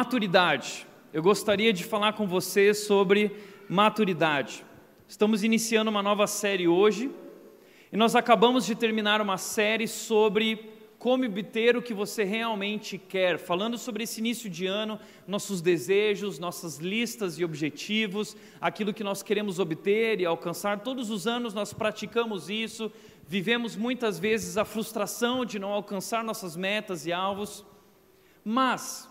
Maturidade. Eu gostaria de falar com você sobre maturidade. Estamos iniciando uma nova série hoje e nós acabamos de terminar uma série sobre como obter o que você realmente quer, falando sobre esse início de ano, nossos desejos, nossas listas e objetivos, aquilo que nós queremos obter e alcançar. Todos os anos nós praticamos isso, vivemos muitas vezes a frustração de não alcançar nossas metas e alvos, mas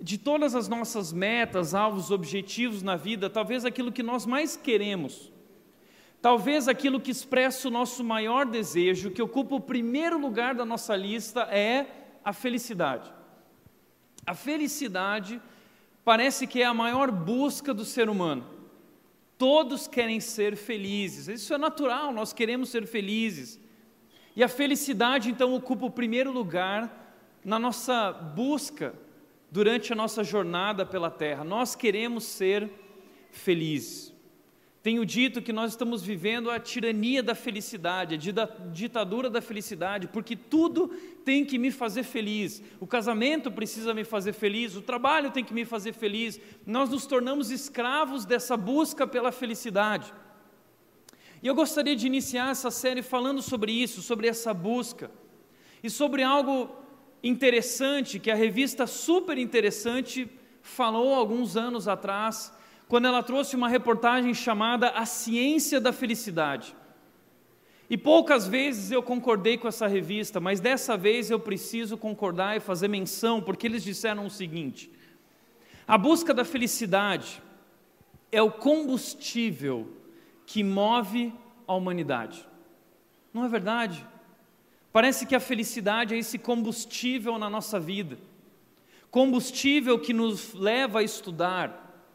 de todas as nossas metas, alvos, objetivos na vida, talvez aquilo que nós mais queremos, talvez aquilo que expressa o nosso maior desejo, que ocupa o primeiro lugar da nossa lista, é a felicidade. A felicidade parece que é a maior busca do ser humano. Todos querem ser felizes, isso é natural, nós queremos ser felizes. E a felicidade então ocupa o primeiro lugar na nossa busca durante a nossa jornada pela terra. Nós queremos ser felizes. Tenho dito que nós estamos vivendo a tirania da felicidade, a ditadura da felicidade, porque tudo tem que me fazer feliz. O casamento precisa me fazer feliz, o trabalho tem que me fazer feliz. Nós nos tornamos escravos dessa busca pela felicidade. E eu gostaria de iniciar essa série falando sobre isso, sobre essa busca, e sobre algo interessante que a revista Super Interessante falou alguns anos atrás, quando ela trouxe uma reportagem chamada A Ciência da Felicidade. E poucas vezes eu concordei com essa revista, mas dessa vez eu preciso concordar e fazer menção, porque eles disseram o seguinte: a busca da felicidade é o combustível que move a humanidade. Não é verdade? Parece que a felicidade é esse combustível na nossa vida, combustível que nos leva a estudar,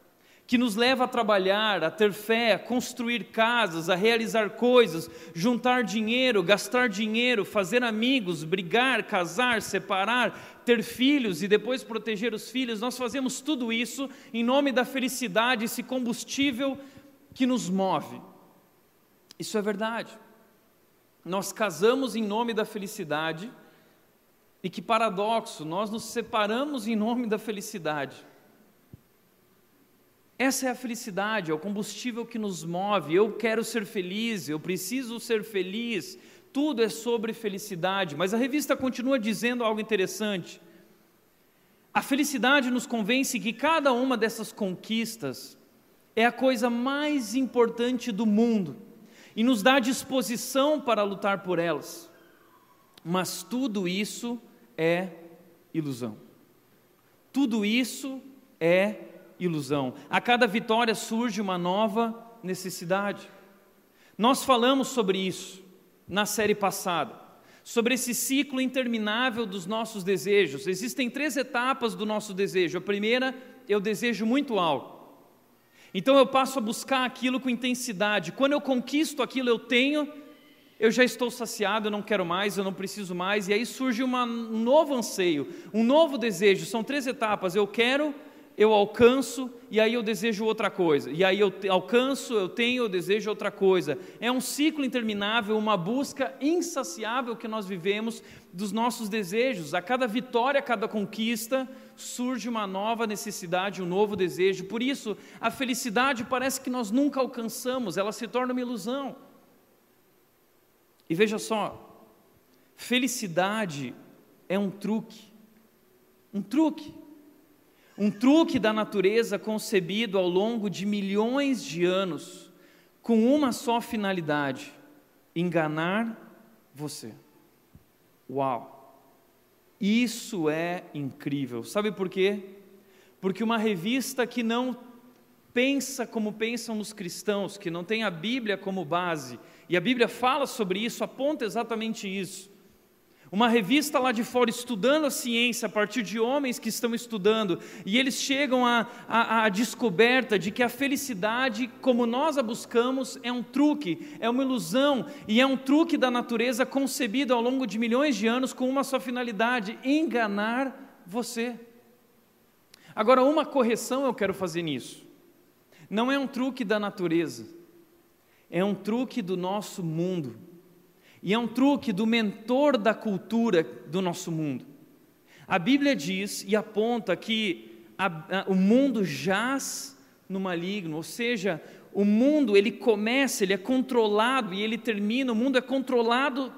que nos leva a trabalhar, a ter fé, a construir casas, a realizar coisas, juntar dinheiro, gastar dinheiro, fazer amigos, brigar, casar, separar, ter filhos e depois proteger os filhos. Nós fazemos tudo isso em nome da felicidade, esse combustível que nos move. Isso é verdade nós casamos em nome da felicidade, e que paradoxo, nós nos separamos em nome da felicidade. Essa é a felicidade, é o combustível que nos move. Eu quero ser feliz, eu preciso ser feliz. Tudo é sobre felicidade, mas a revista continua dizendo algo interessante. A felicidade nos convence que cada uma dessas conquistas é a coisa mais importante do mundo e nos dá disposição para lutar por elas. Mas tudo isso é ilusão. Tudo isso é ilusão. A cada vitória surge uma nova necessidade. Nós falamos sobre isso na série passada, sobre esse ciclo interminável dos nossos desejos. Existem três etapas do nosso desejo. A primeira o desejo muito alto. Então eu passo a buscar aquilo com intensidade. Quando eu conquisto aquilo, eu tenho, eu já estou saciado, eu não quero mais, eu não preciso mais, e aí surge uma, um novo anseio, um novo desejo. São três etapas: eu quero, eu alcanço, e aí eu desejo outra coisa. E aí eu alcanço, eu tenho, eu desejo outra coisa. É um ciclo interminável, uma busca insaciável que nós vivemos dos nossos desejos. A cada vitória, a cada conquista, surge uma nova necessidade, um novo desejo. Por isso, a felicidade parece que nós nunca alcançamos, ela se torna uma ilusão. E veja só, felicidade é um truque. Um truque. Um truque da natureza concebido ao longo de milhões de anos, com uma só finalidade: enganar você. Uau! Isso é incrível. Sabe por quê? Porque uma revista que não pensa como pensam os cristãos, que não tem a Bíblia como base, e a Bíblia fala sobre isso, aponta exatamente isso. Uma revista lá de fora estudando a ciência a partir de homens que estão estudando, e eles chegam à, descoberta de que a felicidade, como nós a buscamos, é um truque, é uma ilusão, e é um truque da natureza concebido ao longo de milhões de anos com uma só finalidade: enganar você. Agora, uma correção eu quero fazer nisso. Não é um truque da natureza, é um truque do nosso mundo. E é um truque do mentor da cultura do nosso mundo. A Bíblia diz e aponta que a, a, o mundo jaz no maligno, ou seja, o mundo ele começa, ele é controlado e ele termina, o mundo é controlado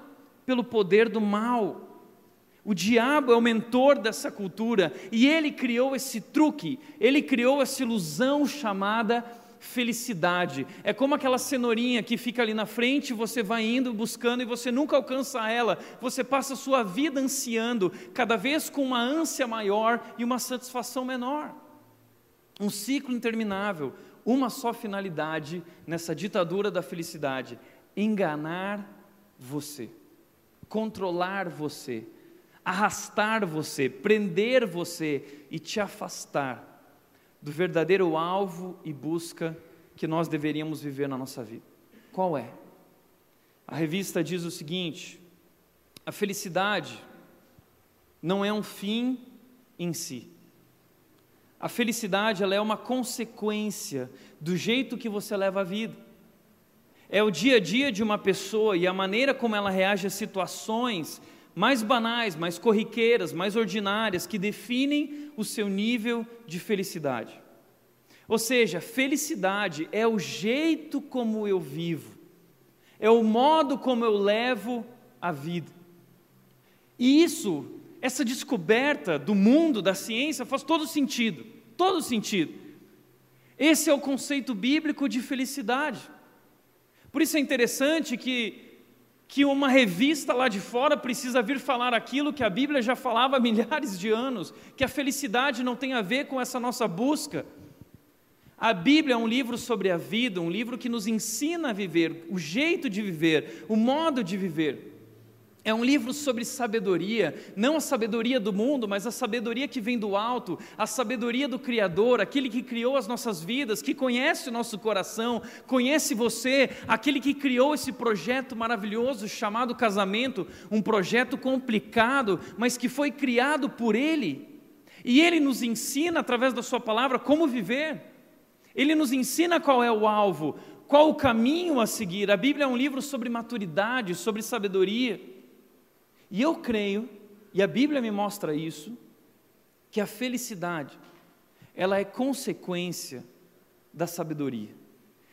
pelo poder do mal. O diabo é o mentor dessa cultura e ele criou esse truque, ele criou essa ilusão chamada felicidade. É como aquela cenourinha que fica ali na frente, você vai indo buscando e você nunca alcança ela. Você passa a sua vida ansiando, cada vez com uma ânsia maior e uma satisfação menor. Um ciclo interminável, uma só finalidade nessa ditadura da felicidade: enganar você, controlar você arrastar você, prender você e te afastar do verdadeiro alvo e busca que nós deveríamos viver na nossa vida. Qual é? A revista diz o seguinte: a felicidade não é um fim em si. A felicidade ela é uma consequência do jeito que você leva a vida. É o dia a dia de uma pessoa e a maneira como ela reage a situações mais banais, mais corriqueiras, mais ordinárias, que definem o seu nível de felicidade. Ou seja, felicidade é o jeito como eu vivo, é o modo como eu levo a vida. E isso, essa descoberta do mundo, da ciência, faz todo sentido, todo sentido. Esse é o conceito bíblico de felicidade. Por isso é interessante que que uma revista lá de fora precisa vir falar aquilo que a Bíblia já falava há milhares de anos, que a felicidade não tem a ver com essa nossa busca. A Bíblia é um livro sobre a vida, um livro que nos ensina a viver, o jeito de viver, o modo de viver. É um livro sobre sabedoria, não a sabedoria do mundo, mas a sabedoria que vem do alto, a sabedoria do Criador, aquele que criou as nossas vidas, que conhece o nosso coração, conhece você, aquele que criou esse projeto maravilhoso chamado casamento, um projeto complicado, mas que foi criado por Ele. E Ele nos ensina, através da Sua palavra, como viver. Ele nos ensina qual é o alvo, qual o caminho a seguir. A Bíblia é um livro sobre maturidade, sobre sabedoria. E eu creio, e a Bíblia me mostra isso, que a felicidade, ela é consequência da sabedoria,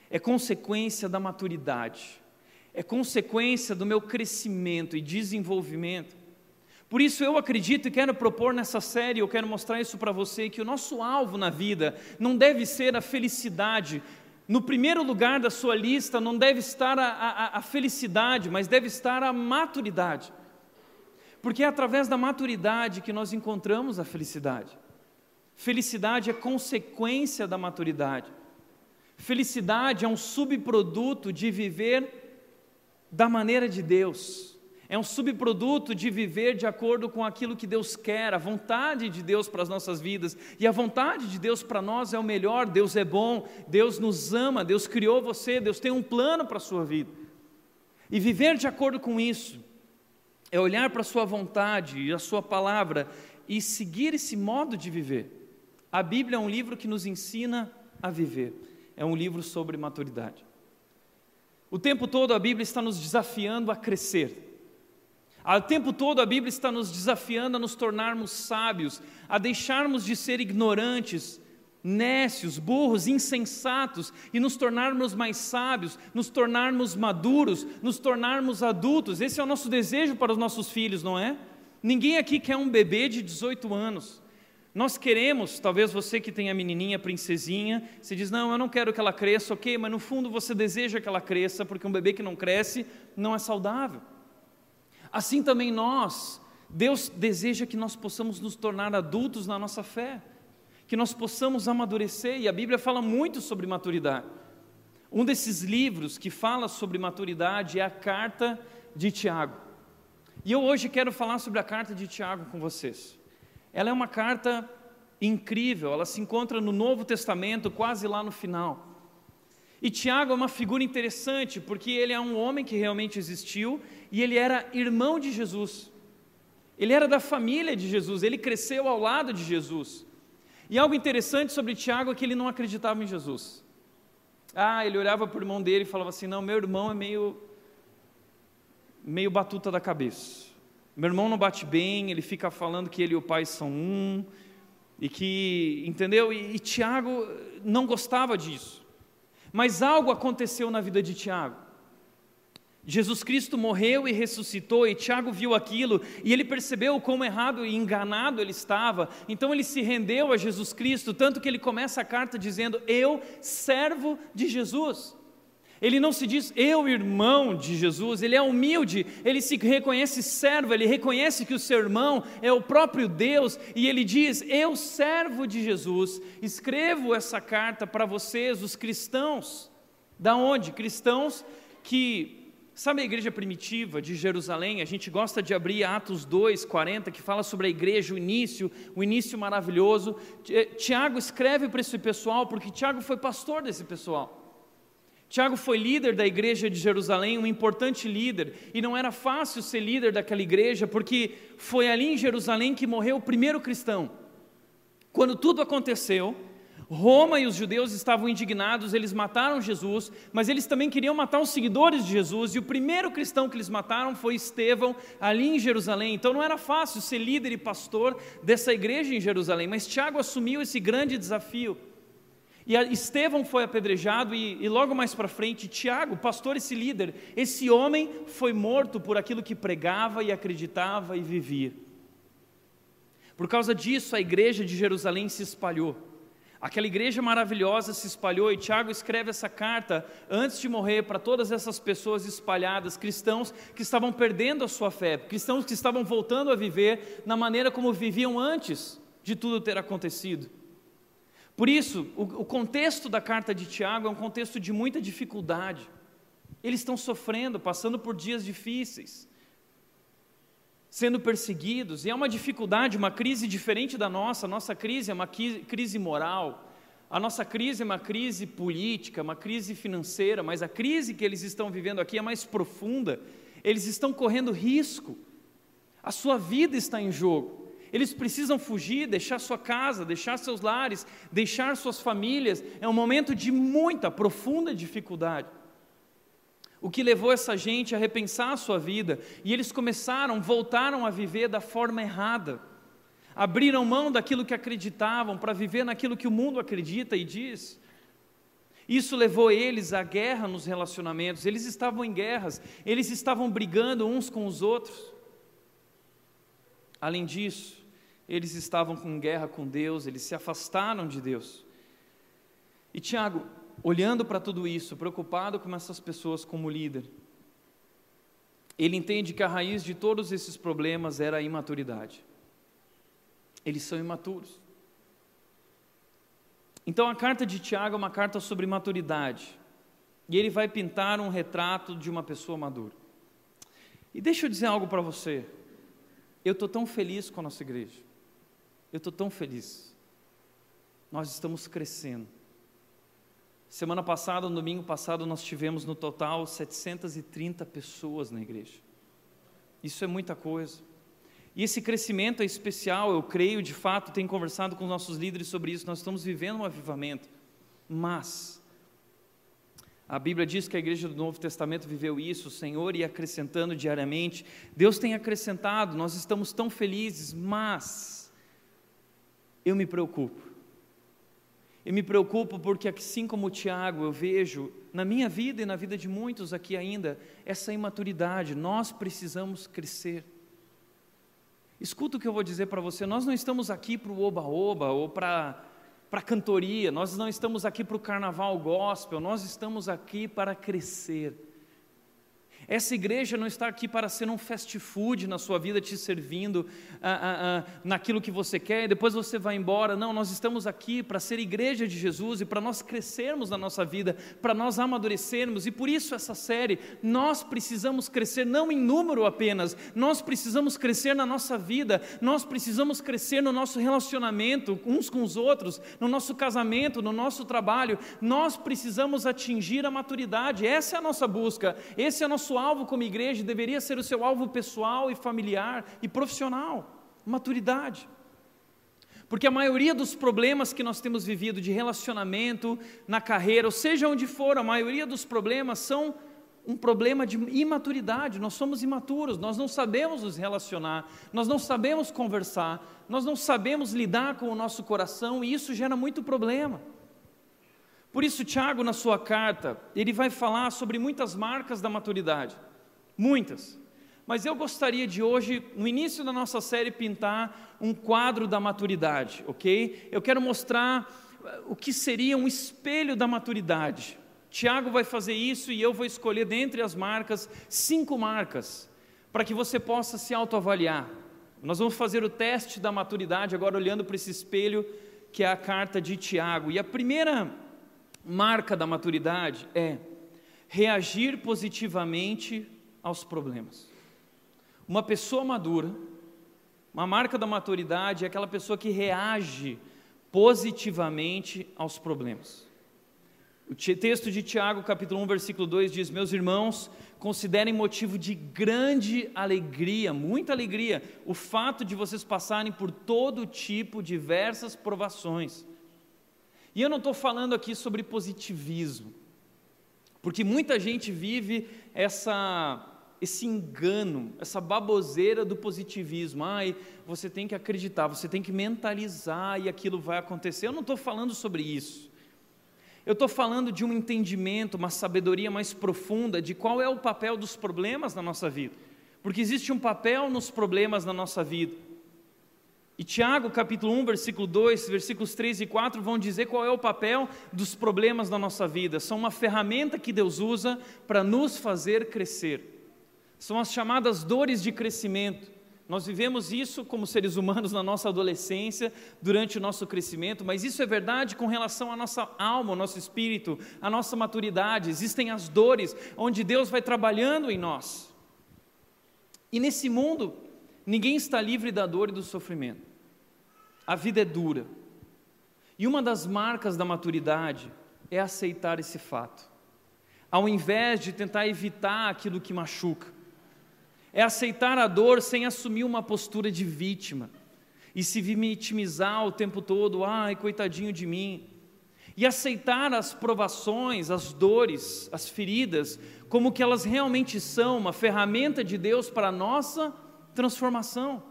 é consequência da maturidade, é consequência do meu crescimento e desenvolvimento. Por isso eu acredito e quero propor nessa série, eu quero mostrar isso para você, que o nosso alvo na vida não deve ser a felicidade. No primeiro lugar da sua lista não deve estar a, a, a felicidade, mas deve estar a maturidade. Porque é através da maturidade que nós encontramos a felicidade. Felicidade é consequência da maturidade. Felicidade é um subproduto de viver da maneira de Deus. É um subproduto de viver de acordo com aquilo que Deus quer, a vontade de Deus para as nossas vidas. E a vontade de Deus para nós é o melhor. Deus é bom, Deus nos ama, Deus criou você, Deus tem um plano para a sua vida. E viver de acordo com isso é olhar para a sua vontade e a sua palavra e seguir esse modo de viver. A Bíblia é um livro que nos ensina a viver, é um livro sobre maturidade. O tempo todo a Bíblia está nos desafiando a crescer. O tempo todo a Bíblia está nos desafiando a nos tornarmos sábios, a deixarmos de ser ignorantes nécios, burros, insensatos e nos tornarmos mais sábios, nos tornarmos maduros, nos tornarmos adultos. Esse é o nosso desejo para os nossos filhos, não é? Ninguém aqui quer um bebê de 18 anos. Nós queremos, talvez você que tem a menininha, a princesinha, você diz: Não, eu não quero que ela cresça, ok, mas no fundo você deseja que ela cresça, porque um bebê que não cresce não é saudável. Assim também nós, Deus deseja que nós possamos nos tornar adultos na nossa fé, que nós possamos amadurecer, e a Bíblia fala muito sobre maturidade. Um desses livros que fala sobre maturidade é a carta de Tiago. E eu hoje quero falar sobre a carta de Tiago com vocês. Ela é uma carta incrível, ela se encontra no Novo Testamento, quase lá no final. E Tiago é uma figura interessante, porque ele é um homem que realmente existiu e ele era irmão de Jesus. Ele era da família de Jesus, ele cresceu ao lado de Jesus. E algo interessante sobre Tiago é que ele não acreditava em Jesus. Ah, ele olhava para o irmão dele e falava assim: Não, meu irmão é meio, meio batuta da cabeça. Meu irmão não bate bem, ele fica falando que ele e o pai são um, e que, entendeu? E, e Tiago não gostava disso. Mas algo aconteceu na vida de Tiago. Jesus Cristo morreu e ressuscitou, e Tiago viu aquilo, e ele percebeu quão errado e enganado ele estava, então ele se rendeu a Jesus Cristo, tanto que ele começa a carta dizendo: Eu, servo de Jesus. Ele não se diz eu, irmão de Jesus, ele é humilde, ele se reconhece servo, ele reconhece que o seu irmão é o próprio Deus, e ele diz: Eu, servo de Jesus, escrevo essa carta para vocês, os cristãos. Da onde? Cristãos que Sabe a igreja primitiva de Jerusalém? A gente gosta de abrir Atos 2, 40, que fala sobre a igreja, o início, o início maravilhoso. Eh, Tiago escreve para esse pessoal, porque Tiago foi pastor desse pessoal. Tiago foi líder da igreja de Jerusalém, um importante líder, e não era fácil ser líder daquela igreja, porque foi ali em Jerusalém que morreu o primeiro cristão. Quando tudo aconteceu, Roma e os judeus estavam indignados, eles mataram Jesus, mas eles também queriam matar os seguidores de Jesus, e o primeiro cristão que eles mataram foi Estevão, ali em Jerusalém. Então não era fácil ser líder e pastor dessa igreja em Jerusalém, mas Tiago assumiu esse grande desafio. E Estevão foi apedrejado, e, e logo mais para frente, Tiago, pastor, esse líder, esse homem foi morto por aquilo que pregava e acreditava e vivia. Por causa disso, a igreja de Jerusalém se espalhou. Aquela igreja maravilhosa se espalhou e Tiago escreve essa carta antes de morrer para todas essas pessoas espalhadas, cristãos que estavam perdendo a sua fé, cristãos que estavam voltando a viver na maneira como viviam antes de tudo ter acontecido. Por isso, o, o contexto da carta de Tiago é um contexto de muita dificuldade. Eles estão sofrendo, passando por dias difíceis sendo perseguidos, e é uma dificuldade, uma crise diferente da nossa. A nossa crise é uma crise moral, a nossa crise é uma crise política, uma crise financeira, mas a crise que eles estão vivendo aqui é mais profunda. Eles estão correndo risco, a sua vida está em jogo. Eles precisam fugir, deixar sua casa, deixar seus lares, deixar suas famílias. É um momento de muita, profunda dificuldade o que levou essa gente a repensar a sua vida, e eles começaram, voltaram a viver da forma errada. Abriram mão daquilo que acreditavam para viver naquilo que o mundo acredita e diz. Isso levou eles à guerra nos relacionamentos. Eles estavam em guerras, eles estavam brigando uns com os outros. Além disso, eles estavam com guerra com Deus, eles se afastaram de Deus. E Tiago, olhando para tudo isso, preocupado com essas pessoas como líder, ele entende que a raiz de todos esses problemas era a imaturidade. Eles são imaturos. Então a carta de Tiago é uma carta sobre maturidade. E ele vai pintar um retrato de uma pessoa madura. E deixa eu dizer algo para você. Eu estou tão feliz com a nossa igreja. Eu estou tão feliz. Nós estamos crescendo. Semana passada, no domingo passado, nós tivemos no total 730 pessoas na igreja. Isso é muita coisa. E esse crescimento é especial, eu creio, de fato, tenho conversado com nossos líderes sobre isso, nós estamos vivendo um avivamento. Mas, a Bíblia diz que a igreja do Novo Testamento viveu isso, o Senhor ia acrescentando diariamente. Deus tem acrescentado, nós estamos tão felizes, mas eu me preocupo. Eu me preocupo porque, assim como Tiago, eu vejo na minha vida e na vida de muitos aqui ainda essa imaturidade. Nós precisamos crescer. Escuta o que eu vou dizer para você: nós não estamos aqui para o oba-oba ou para para cantoria, nós não estamos aqui para o carnaval gospel, nós estamos aqui para crescer. Essa igreja não está aqui para ser um fast food na sua vida, te servindo ah, ah, ah, naquilo que você quer, e depois você vai embora. Não, nós estamos aqui para ser igreja de Jesus e para nós crescermos na nossa vida, para nós amadurecermos, e por isso essa série, nós precisamos crescer não em número apenas, nós precisamos crescer na nossa vida, nós precisamos crescer no nosso relacionamento uns com os outros, no nosso casamento, no nosso trabalho, nós precisamos atingir a maturidade, essa é a nossa busca, esse é o nosso alvo como igreja deveria ser o seu alvo pessoal e familiar e profissional, maturidade. Porque a maioria dos problemas que nós temos vivido de relacionamento, na carreira, ou seja onde for, a maioria dos problemas são um problema de imaturidade. Nós somos imaturos, nós não sabemos nos relacionar, nós não sabemos conversar, nós não sabemos lidar com o nosso coração e isso gera muito problema. Por isso, Tiago, na sua carta, ele vai falar sobre muitas marcas da maturidade. Muitas. Mas eu gostaria de hoje, no início da nossa série, pintar um quadro da maturidade, ok? Eu quero mostrar uh, o que seria um espelho da maturidade. Tiago vai fazer isso e eu vou escolher dentre as marcas, cinco marcas, para que você possa se autoavaliar. Nós vamos fazer o teste da maturidade agora olhando para esse espelho que é a carta de Tiago. E a primeira marca da maturidade é reagir positivamente aos problemas. Uma pessoa madura, uma marca da maturidade é aquela pessoa que reage positivamente aos problemas. O texto de Tiago, capítulo 1, versículo 2 diz: Meus irmãos, considerem motivo de grande alegria, muita alegria, o fato de vocês passarem por todo tipo, diversas provações e eu não estou falando aqui sobre positivismo, porque muita gente vive essa, esse engano, essa baboseira do positivismo. Ai, você tem que acreditar, você tem que mentalizar e aquilo vai acontecer. Eu não estou falando sobre isso. Eu estou falando de um entendimento, uma sabedoria mais profunda de qual é o papel dos problemas na nossa vida. Porque existe um papel nos problemas na nossa vida. E Tiago, capítulo 1, versículo 2, versículos 3 e 4 vão dizer qual é o papel dos problemas da nossa vida. São uma ferramenta que Deus usa para nos fazer crescer. São as chamadas dores de crescimento. Nós vivemos isso como seres humanos na nossa adolescência, durante o nosso crescimento, mas isso é verdade com relação à nossa alma, ao nosso espírito, à nossa maturidade. Existem as dores onde Deus vai trabalhando em nós. E nesse mundo, ninguém está livre da dor e do sofrimento. A vida é dura. E uma das marcas da maturidade é aceitar esse fato. Ao invés de tentar evitar aquilo que machuca, é aceitar a dor sem assumir uma postura de vítima e se vitimizar o tempo todo, ai, coitadinho de mim. E aceitar as provações, as dores, as feridas, como que elas realmente são, uma ferramenta de Deus para a nossa transformação.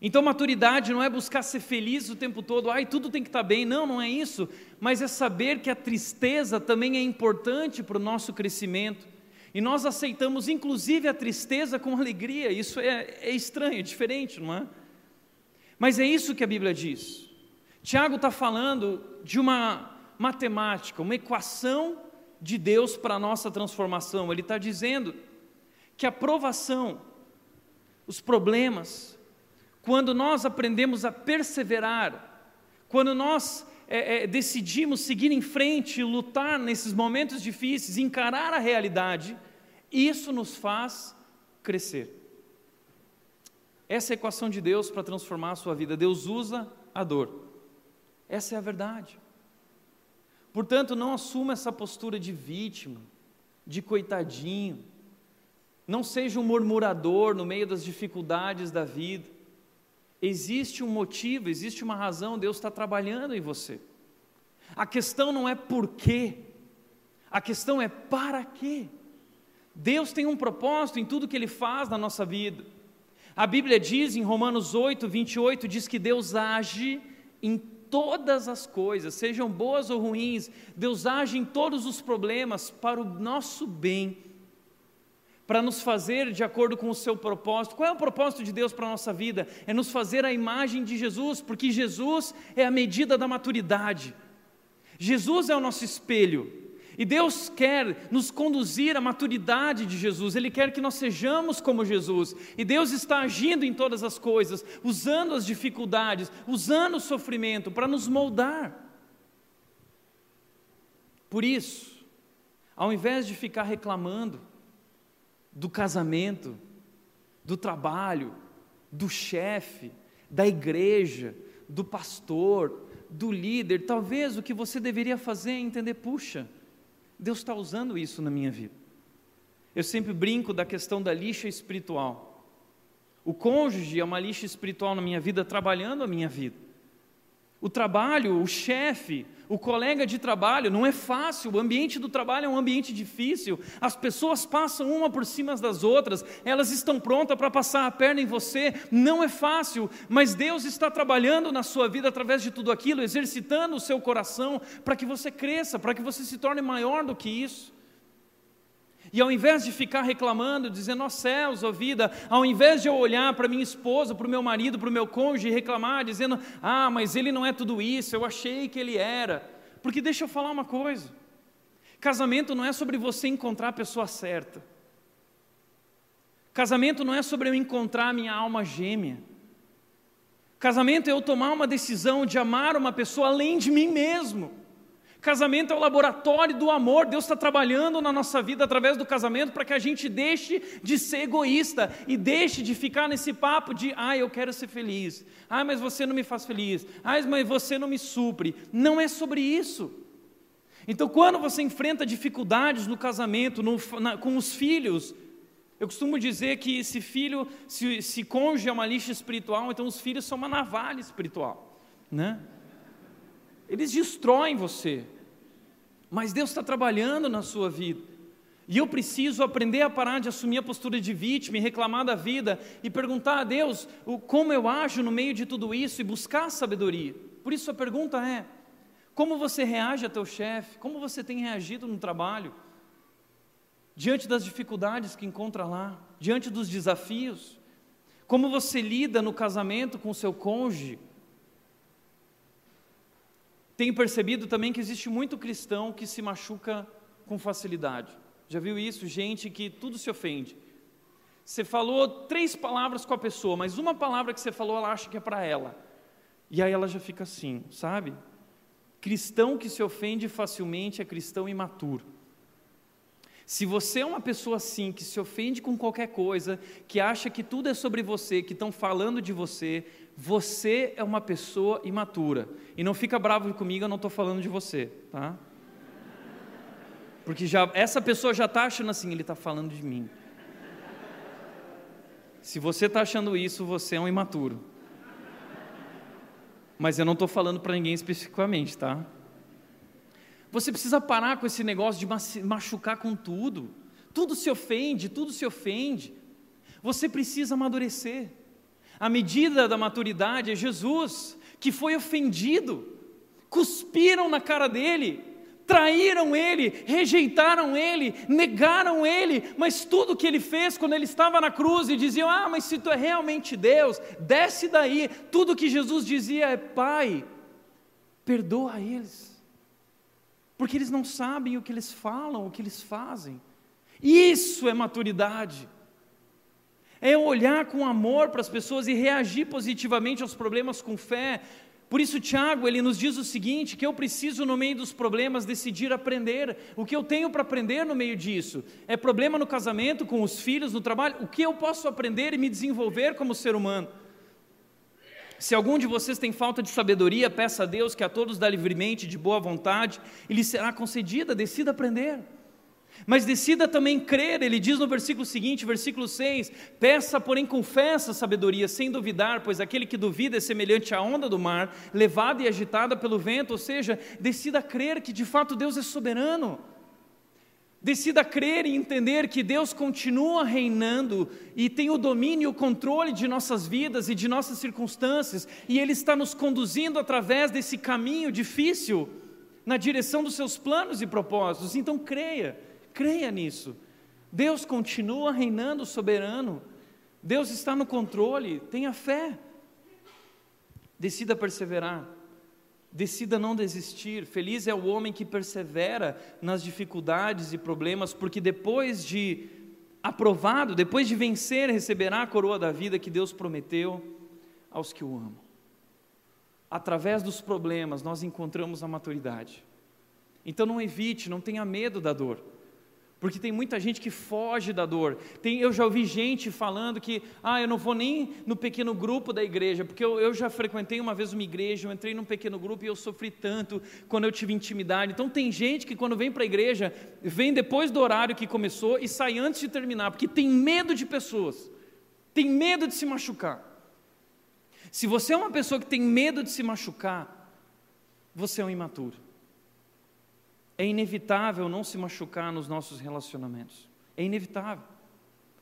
Então, maturidade não é buscar ser feliz o tempo todo, ai, tudo tem que estar bem. Não, não é isso. Mas é saber que a tristeza também é importante para o nosso crescimento. E nós aceitamos, inclusive, a tristeza com alegria. Isso é, é estranho, é diferente, não é? Mas é isso que a Bíblia diz. Tiago está falando de uma matemática, uma equação de Deus para a nossa transformação. Ele está dizendo que a provação, os problemas, quando nós aprendemos a perseverar, quando nós é, é, decidimos seguir em frente, lutar nesses momentos difíceis, encarar a realidade, isso nos faz crescer. Essa é a equação de Deus para transformar a sua vida. Deus usa a dor. Essa é a verdade. Portanto, não assuma essa postura de vítima, de coitadinho. Não seja um murmurador no meio das dificuldades da vida. Existe um motivo, existe uma razão, Deus está trabalhando em você. A questão não é por quê, a questão é para quê. Deus tem um propósito em tudo que Ele faz na nossa vida. A Bíblia diz em Romanos 8, 28, diz que Deus age em todas as coisas, sejam boas ou ruins, Deus age em todos os problemas para o nosso bem para nos fazer de acordo com o seu propósito. Qual é o propósito de Deus para a nossa vida? É nos fazer a imagem de Jesus, porque Jesus é a medida da maturidade. Jesus é o nosso espelho. E Deus quer nos conduzir à maturidade de Jesus, Ele quer que nós sejamos como Jesus. E Deus está agindo em todas as coisas, usando as dificuldades, usando o sofrimento para nos moldar. Por isso, ao invés de ficar reclamando, do casamento, do trabalho, do chefe, da igreja, do pastor, do líder. Talvez o que você deveria fazer é entender: puxa, Deus está usando isso na minha vida. Eu sempre brinco da questão da lixa espiritual. O cônjuge é uma lixa espiritual na minha vida, trabalhando a minha vida. O trabalho, o chefe, o colega de trabalho, não é fácil, o ambiente do trabalho é um ambiente difícil, as pessoas passam uma por cima das outras, elas estão prontas para passar a perna em você, não é fácil, mas Deus está trabalhando na sua vida através de tudo aquilo, exercitando o seu coração para que você cresça, para que você se torne maior do que isso. E ao invés de ficar reclamando, dizendo, ó oh, céus, ó vida, ao invés de eu olhar para minha esposa, para o meu marido, para o meu cônjuge e reclamar, dizendo, ah, mas ele não é tudo isso, eu achei que ele era. Porque deixa eu falar uma coisa: casamento não é sobre você encontrar a pessoa certa. Casamento não é sobre eu encontrar a minha alma gêmea. Casamento é eu tomar uma decisão de amar uma pessoa além de mim mesmo. Casamento é o laboratório do amor. Deus está trabalhando na nossa vida através do casamento para que a gente deixe de ser egoísta e deixe de ficar nesse papo de, ah, eu quero ser feliz. Ah, mas você não me faz feliz. Ah, mas você não me supre. Não é sobre isso. Então, quando você enfrenta dificuldades no casamento, no, na, com os filhos, eu costumo dizer que se filho, se, se é uma lixa espiritual, então os filhos são uma navalha espiritual, né? Eles destroem você. Mas Deus está trabalhando na sua vida. E eu preciso aprender a parar de assumir a postura de vítima e reclamar da vida e perguntar a Deus como eu ajo no meio de tudo isso e buscar sabedoria. Por isso a pergunta é: como você reage a teu chefe? Como você tem reagido no trabalho? Diante das dificuldades que encontra lá, diante dos desafios? Como você lida no casamento com o seu cônjuge? Tenho percebido também que existe muito cristão que se machuca com facilidade. Já viu isso? Gente que tudo se ofende. Você falou três palavras com a pessoa, mas uma palavra que você falou, ela acha que é para ela. E aí ela já fica assim, sabe? Cristão que se ofende facilmente é cristão imaturo. Se você é uma pessoa assim, que se ofende com qualquer coisa, que acha que tudo é sobre você, que estão falando de você, você é uma pessoa imatura. E não fica bravo comigo, eu não estou falando de você, tá? Porque já, essa pessoa já está achando assim, ele está falando de mim. Se você está achando isso, você é um imaturo. Mas eu não estou falando para ninguém especificamente, tá? Você precisa parar com esse negócio de machucar com tudo. Tudo se ofende, tudo se ofende. Você precisa amadurecer. A medida da maturidade é Jesus, que foi ofendido, cuspiram na cara dele, traíram ele, rejeitaram ele, negaram ele, mas tudo que ele fez quando ele estava na cruz e diziam: Ah, mas se tu é realmente Deus, desce daí. Tudo que Jesus dizia é: Pai, perdoa eles, porque eles não sabem o que eles falam, o que eles fazem. Isso é maturidade é olhar com amor para as pessoas e reagir positivamente aos problemas com fé. Por isso, Tiago, ele nos diz o seguinte: que eu preciso, no meio dos problemas, decidir aprender. O que eu tenho para aprender no meio disso? É problema no casamento, com os filhos, no trabalho? O que eu posso aprender e me desenvolver como ser humano? Se algum de vocês tem falta de sabedoria, peça a Deus que a todos dá livremente, de boa vontade, e lhe será concedida, decida aprender. Mas decida também crer, ele diz no versículo seguinte, versículo 6: Peça, porém, confessa sabedoria, sem duvidar, pois aquele que duvida é semelhante à onda do mar, levada e agitada pelo vento, ou seja, decida crer que de fato Deus é soberano. Decida crer e entender que Deus continua reinando e tem o domínio e o controle de nossas vidas e de nossas circunstâncias, e Ele está nos conduzindo através desse caminho difícil, na direção dos seus planos e propósitos. Então creia. Creia nisso. Deus continua reinando soberano. Deus está no controle. Tenha fé. Decida perseverar. Decida não desistir. Feliz é o homem que persevera nas dificuldades e problemas, porque depois de aprovado, depois de vencer, receberá a coroa da vida que Deus prometeu aos que o amam. Através dos problemas, nós encontramos a maturidade. Então não evite, não tenha medo da dor. Porque tem muita gente que foge da dor. Tem, eu já ouvi gente falando que, ah, eu não vou nem no pequeno grupo da igreja, porque eu, eu, já frequentei uma vez uma igreja, eu entrei num pequeno grupo e eu sofri tanto quando eu tive intimidade. Então tem gente que quando vem para a igreja, vem depois do horário que começou e sai antes de terminar, porque tem medo de pessoas, tem medo de se machucar. Se você é uma pessoa que tem medo de se machucar, você é um imaturo. É inevitável não se machucar nos nossos relacionamentos. É inevitável.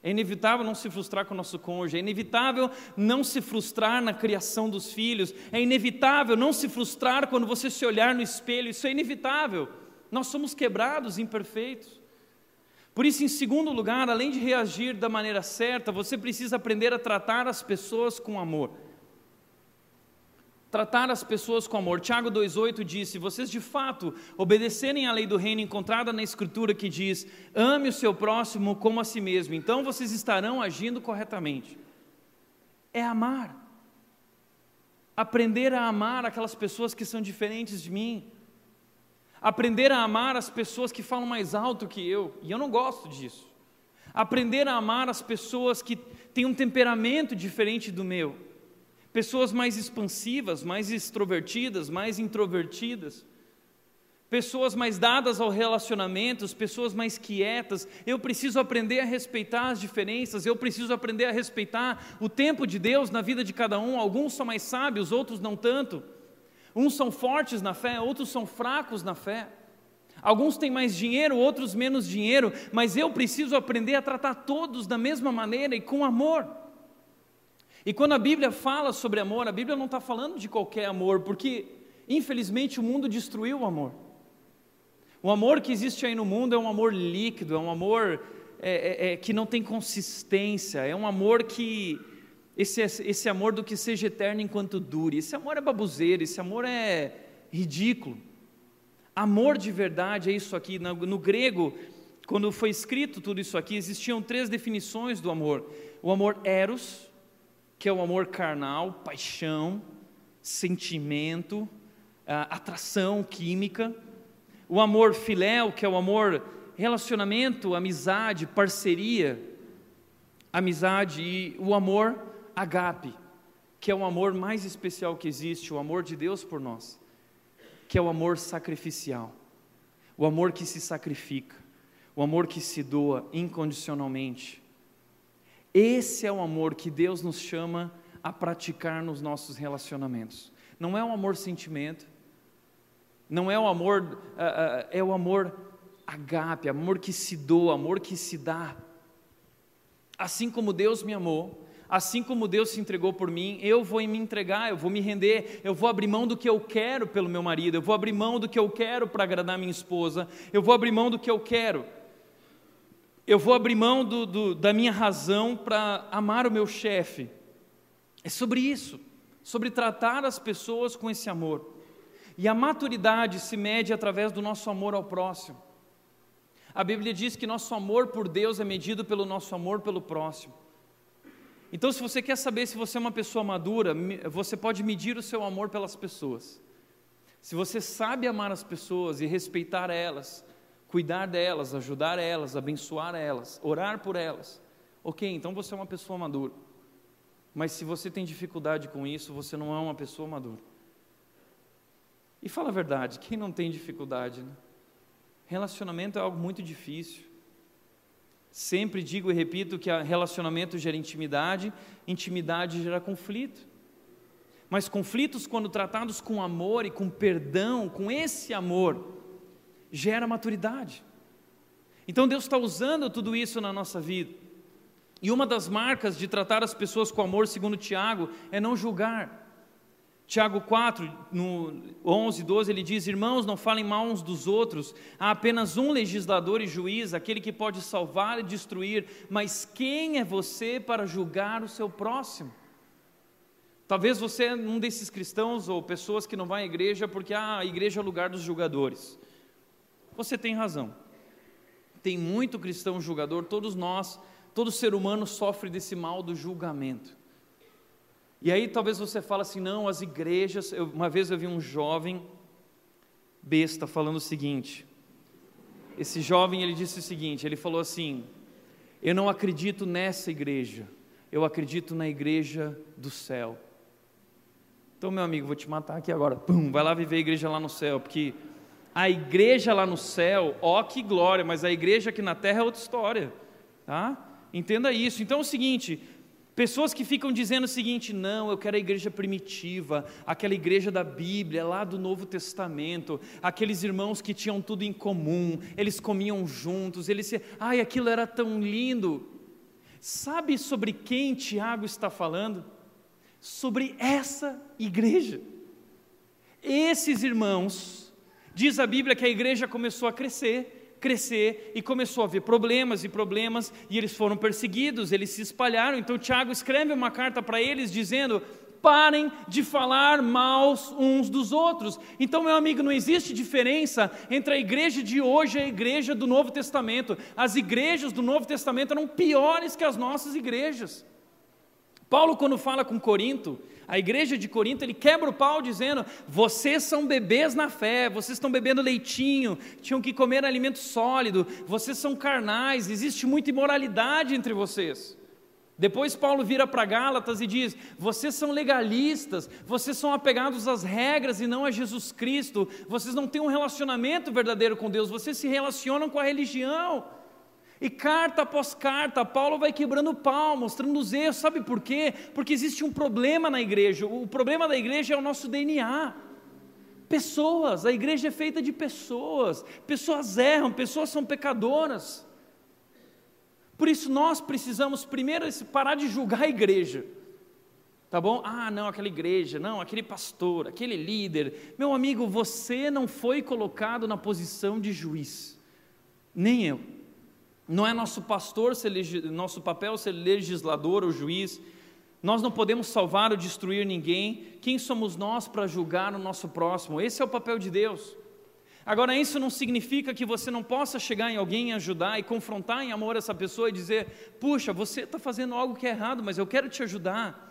É inevitável não se frustrar com o nosso cônjuge, é inevitável não se frustrar na criação dos filhos, é inevitável não se frustrar quando você se olhar no espelho, isso é inevitável. Nós somos quebrados, imperfeitos. Por isso, em segundo lugar, além de reagir da maneira certa, você precisa aprender a tratar as pessoas com amor tratar as pessoas com amor. Tiago 2,8 diz: Se vocês de fato obedecerem à lei do reino encontrada na Escritura que diz: ame o seu próximo como a si mesmo, então vocês estarão agindo corretamente. É amar. Aprender a amar aquelas pessoas que são diferentes de mim. Aprender a amar as pessoas que falam mais alto que eu, e eu não gosto disso. Aprender a amar as pessoas que têm um temperamento diferente do meu pessoas mais expansivas, mais extrovertidas, mais introvertidas, pessoas mais dadas ao relacionamentos, pessoas mais quietas. Eu preciso aprender a respeitar as diferenças, eu preciso aprender a respeitar o tempo de Deus na vida de cada um. Alguns são mais sábios, outros não tanto. Uns são fortes na fé, outros são fracos na fé. Alguns têm mais dinheiro, outros menos dinheiro, mas eu preciso aprender a tratar todos da mesma maneira e com amor. E quando a Bíblia fala sobre amor, a Bíblia não está falando de qualquer amor, porque infelizmente o mundo destruiu o amor. O amor que existe aí no mundo é um amor líquido, é um amor é, é, é, que não tem consistência, é um amor que. Esse, esse amor do que seja eterno enquanto dure. Esse amor é babuzeiro, esse amor é ridículo. Amor de verdade é isso aqui. No, no grego, quando foi escrito tudo isso aqui, existiam três definições do amor: o amor eros, que é o amor carnal, paixão, sentimento, atração química, o amor filéu, que é o amor relacionamento, amizade, parceria, amizade e o amor agape, que é o amor mais especial que existe, o amor de Deus por nós, que é o amor sacrificial, o amor que se sacrifica, o amor que se doa incondicionalmente, esse é o amor que Deus nos chama a praticar nos nossos relacionamentos. Não é um amor sentimento, não é o amor, uh, uh, é o amor agape, amor que se doa, amor que se dá. Assim como Deus me amou, assim como Deus se entregou por mim, eu vou me entregar, eu vou me render, eu vou abrir mão do que eu quero pelo meu marido, eu vou abrir mão do que eu quero para agradar minha esposa, eu vou abrir mão do que eu quero eu vou abrir mão do, do, da minha razão para amar o meu chefe. É sobre isso, sobre tratar as pessoas com esse amor. E a maturidade se mede através do nosso amor ao próximo. A Bíblia diz que nosso amor por Deus é medido pelo nosso amor pelo próximo. Então, se você quer saber se você é uma pessoa madura, você pode medir o seu amor pelas pessoas. Se você sabe amar as pessoas e respeitar elas, cuidar delas, ajudar elas, abençoar elas, orar por elas. Ok, então você é uma pessoa madura. Mas se você tem dificuldade com isso, você não é uma pessoa madura. E fala a verdade, quem não tem dificuldade? Né? Relacionamento é algo muito difícil. Sempre digo e repito que relacionamento gera intimidade, intimidade gera conflito. Mas conflitos, quando tratados com amor e com perdão, com esse amor, gera maturidade. Então Deus está usando tudo isso na nossa vida. E uma das marcas de tratar as pessoas com amor, segundo Tiago, é não julgar. Tiago 4, no 11, 12, ele diz: Irmãos, não falem mal uns dos outros, há apenas um legislador e juiz, aquele que pode salvar e destruir, mas quem é você para julgar o seu próximo? Talvez você é um desses cristãos ou pessoas que não vão à igreja porque ah, a igreja é o lugar dos julgadores. Você tem razão. Tem muito cristão julgador, todos nós, todo ser humano sofre desse mal do julgamento. E aí talvez você fale assim, não, as igrejas. Eu, uma vez eu vi um jovem besta falando o seguinte. Esse jovem ele disse o seguinte, ele falou assim: Eu não acredito nessa igreja, eu acredito na igreja do céu. Então, meu amigo, vou te matar aqui agora. Pum, vai lá viver a igreja lá no céu, porque a igreja lá no céu, ó que glória, mas a igreja aqui na terra é outra história, tá? Entenda isso. Então é o seguinte, Pessoas que ficam dizendo o seguinte: não, eu quero a igreja primitiva, aquela igreja da Bíblia, lá do Novo Testamento, aqueles irmãos que tinham tudo em comum, eles comiam juntos, eles se. Ai, aquilo era tão lindo. Sabe sobre quem Tiago está falando? Sobre essa igreja. Esses irmãos, diz a Bíblia que a igreja começou a crescer, crescer e começou a haver problemas e problemas e eles foram perseguidos, eles se espalharam. Então Tiago escreve uma carta para eles dizendo: parem de falar maus uns dos outros. Então, meu amigo, não existe diferença entre a igreja de hoje e a igreja do Novo Testamento. As igrejas do Novo Testamento eram piores que as nossas igrejas. Paulo, quando fala com Corinto, a igreja de Corinto, ele quebra o pau dizendo: vocês são bebês na fé, vocês estão bebendo leitinho, tinham que comer alimento sólido, vocês são carnais, existe muita imoralidade entre vocês. Depois Paulo vira para Gálatas e diz: vocês são legalistas, vocês são apegados às regras e não a Jesus Cristo, vocês não têm um relacionamento verdadeiro com Deus, vocês se relacionam com a religião. E carta após carta, Paulo vai quebrando o pau, mostrando os erros. Sabe por quê? Porque existe um problema na igreja. O problema da igreja é o nosso DNA. Pessoas, a igreja é feita de pessoas. Pessoas erram, pessoas são pecadoras. Por isso nós precisamos primeiro parar de julgar a igreja. Tá bom? Ah, não, aquela igreja, não, aquele pastor, aquele líder. Meu amigo, você não foi colocado na posição de juiz. Nem eu. Não é nosso pastor, nosso papel ser legislador ou juiz. Nós não podemos salvar ou destruir ninguém. Quem somos nós para julgar o nosso próximo? Esse é o papel de Deus. Agora, isso não significa que você não possa chegar em alguém e ajudar e confrontar em amor essa pessoa e dizer: puxa, você está fazendo algo que é errado, mas eu quero te ajudar.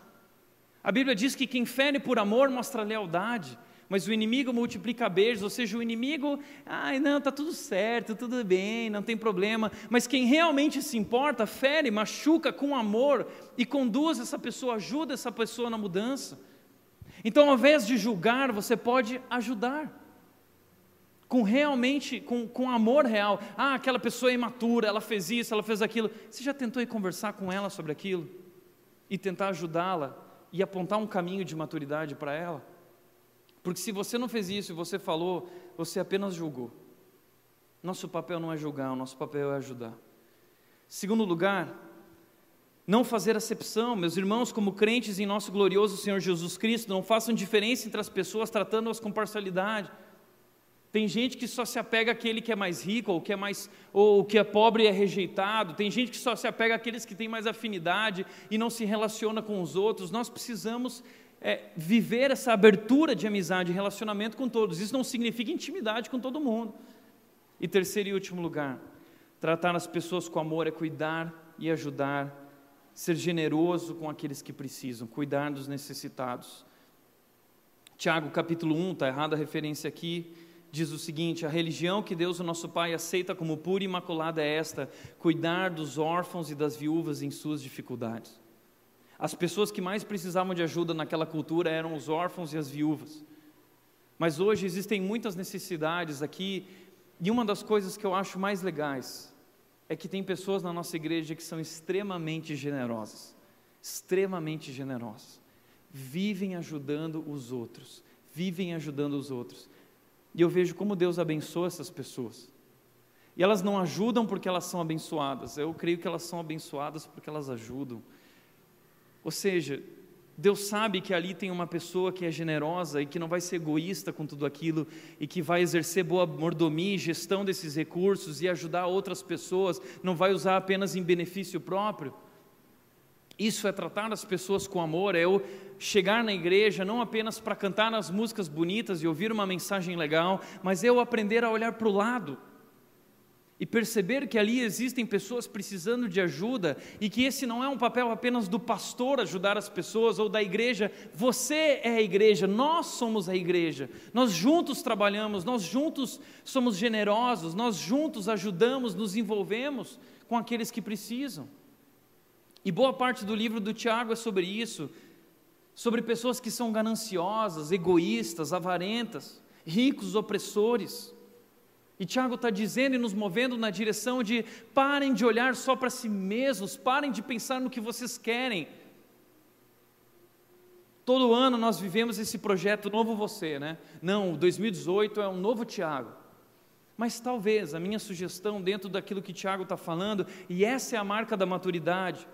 A Bíblia diz que quem fere por amor mostra lealdade. Mas o inimigo multiplica beijos, ou seja, o inimigo, ai não, está tudo certo, tudo bem, não tem problema. Mas quem realmente se importa, fere, machuca com amor e conduz essa pessoa, ajuda essa pessoa na mudança. Então, ao invés de julgar, você pode ajudar. Com realmente, com, com amor real. Ah, aquela pessoa é imatura, ela fez isso, ela fez aquilo. Você já tentou ir conversar com ela sobre aquilo? E tentar ajudá-la? E apontar um caminho de maturidade para ela? Porque se você não fez isso e você falou, você apenas julgou. Nosso papel não é julgar, o nosso papel é ajudar. Segundo lugar, não fazer acepção, meus irmãos, como crentes em nosso glorioso Senhor Jesus Cristo, não façam diferença entre as pessoas, tratando-as com parcialidade. Tem gente que só se apega àquele que é mais rico, ou que é mais, ou que é pobre e é rejeitado. Tem gente que só se apega àqueles que têm mais afinidade e não se relaciona com os outros. Nós precisamos é, viver essa abertura de amizade e relacionamento com todos. Isso não significa intimidade com todo mundo. E terceiro e último lugar, tratar as pessoas com amor é cuidar e ajudar, ser generoso com aqueles que precisam, cuidar dos necessitados. Tiago capítulo 1, está errada a referência aqui, diz o seguinte: a religião que Deus, o nosso Pai, aceita como pura e imaculada é esta: cuidar dos órfãos e das viúvas em suas dificuldades. As pessoas que mais precisavam de ajuda naquela cultura eram os órfãos e as viúvas. Mas hoje existem muitas necessidades aqui, e uma das coisas que eu acho mais legais é que tem pessoas na nossa igreja que são extremamente generosas extremamente generosas. Vivem ajudando os outros, vivem ajudando os outros. E eu vejo como Deus abençoa essas pessoas. E elas não ajudam porque elas são abençoadas, eu creio que elas são abençoadas porque elas ajudam. Ou seja, Deus sabe que ali tem uma pessoa que é generosa e que não vai ser egoísta com tudo aquilo e que vai exercer boa mordomia e gestão desses recursos e ajudar outras pessoas, não vai usar apenas em benefício próprio. Isso é tratar as pessoas com amor, é eu chegar na igreja não apenas para cantar as músicas bonitas e ouvir uma mensagem legal, mas eu aprender a olhar para o lado e perceber que ali existem pessoas precisando de ajuda e que esse não é um papel apenas do pastor ajudar as pessoas ou da igreja, você é a igreja, nós somos a igreja, nós juntos trabalhamos, nós juntos somos generosos, nós juntos ajudamos, nos envolvemos com aqueles que precisam. E boa parte do livro do Tiago é sobre isso, sobre pessoas que são gananciosas, egoístas, avarentas, ricos, opressores. E Tiago está dizendo e nos movendo na direção de parem de olhar só para si mesmos, parem de pensar no que vocês querem. Todo ano nós vivemos esse projeto Novo Você, né? Não, 2018 é um novo Tiago. Mas talvez a minha sugestão, dentro daquilo que Tiago está falando, e essa é a marca da maturidade,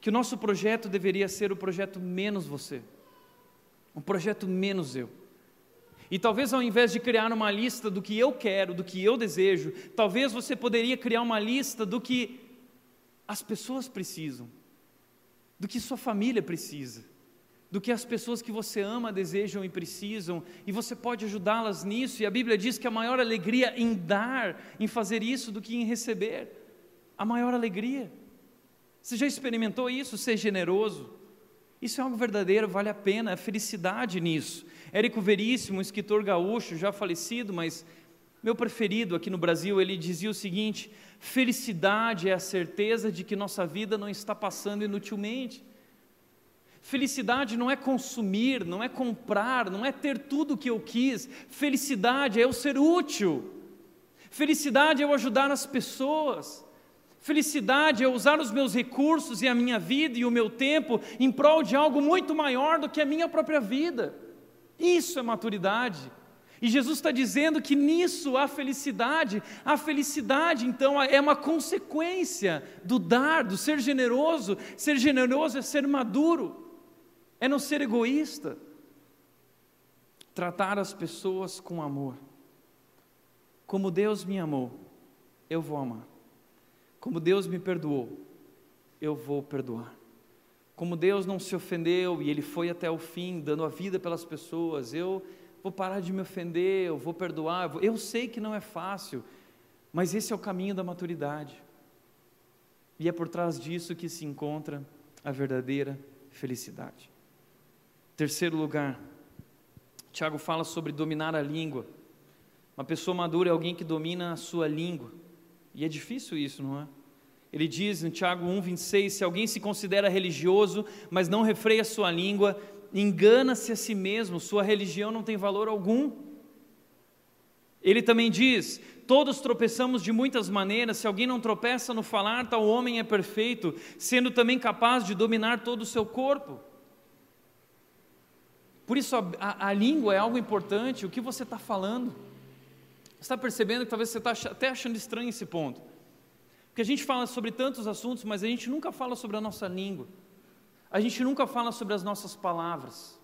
que o nosso projeto deveria ser o projeto menos você, um projeto menos eu. E talvez ao invés de criar uma lista do que eu quero, do que eu desejo, talvez você poderia criar uma lista do que as pessoas precisam, do que sua família precisa, do que as pessoas que você ama desejam e precisam, e você pode ajudá-las nisso. E a Bíblia diz que a maior alegria em dar, em fazer isso, do que em receber. A maior alegria. Você já experimentou isso? Ser generoso? Isso é algo verdadeiro, vale a pena, a felicidade nisso. Érico Veríssimo, um escritor gaúcho, já falecido, mas meu preferido aqui no Brasil, ele dizia o seguinte: felicidade é a certeza de que nossa vida não está passando inutilmente. Felicidade não é consumir, não é comprar, não é ter tudo o que eu quis. Felicidade é eu ser útil. Felicidade é eu ajudar as pessoas. Felicidade é usar os meus recursos e a minha vida e o meu tempo em prol de algo muito maior do que a minha própria vida. Isso é maturidade. E Jesus está dizendo que nisso há felicidade. A felicidade, então, é uma consequência do dar, do ser generoso. Ser generoso é ser maduro, é não ser egoísta. Tratar as pessoas com amor. Como Deus me amou, eu vou amar. Como Deus me perdoou, eu vou perdoar. Como Deus não se ofendeu e Ele foi até o fim, dando a vida pelas pessoas, eu vou parar de me ofender, eu vou perdoar. Eu, vou... eu sei que não é fácil, mas esse é o caminho da maturidade. E é por trás disso que se encontra a verdadeira felicidade. Terceiro lugar, Tiago fala sobre dominar a língua. Uma pessoa madura é alguém que domina a sua língua. E é difícil isso, não é? Ele diz em Tiago 1,26: Se alguém se considera religioso, mas não refreia sua língua, engana-se a si mesmo, sua religião não tem valor algum. Ele também diz: Todos tropeçamos de muitas maneiras, se alguém não tropeça no falar, tal homem é perfeito, sendo também capaz de dominar todo o seu corpo. Por isso, a, a, a língua é algo importante, o que você está falando. Você está percebendo que talvez você está até achando estranho esse ponto. Porque a gente fala sobre tantos assuntos, mas a gente nunca fala sobre a nossa língua. A gente nunca fala sobre as nossas palavras.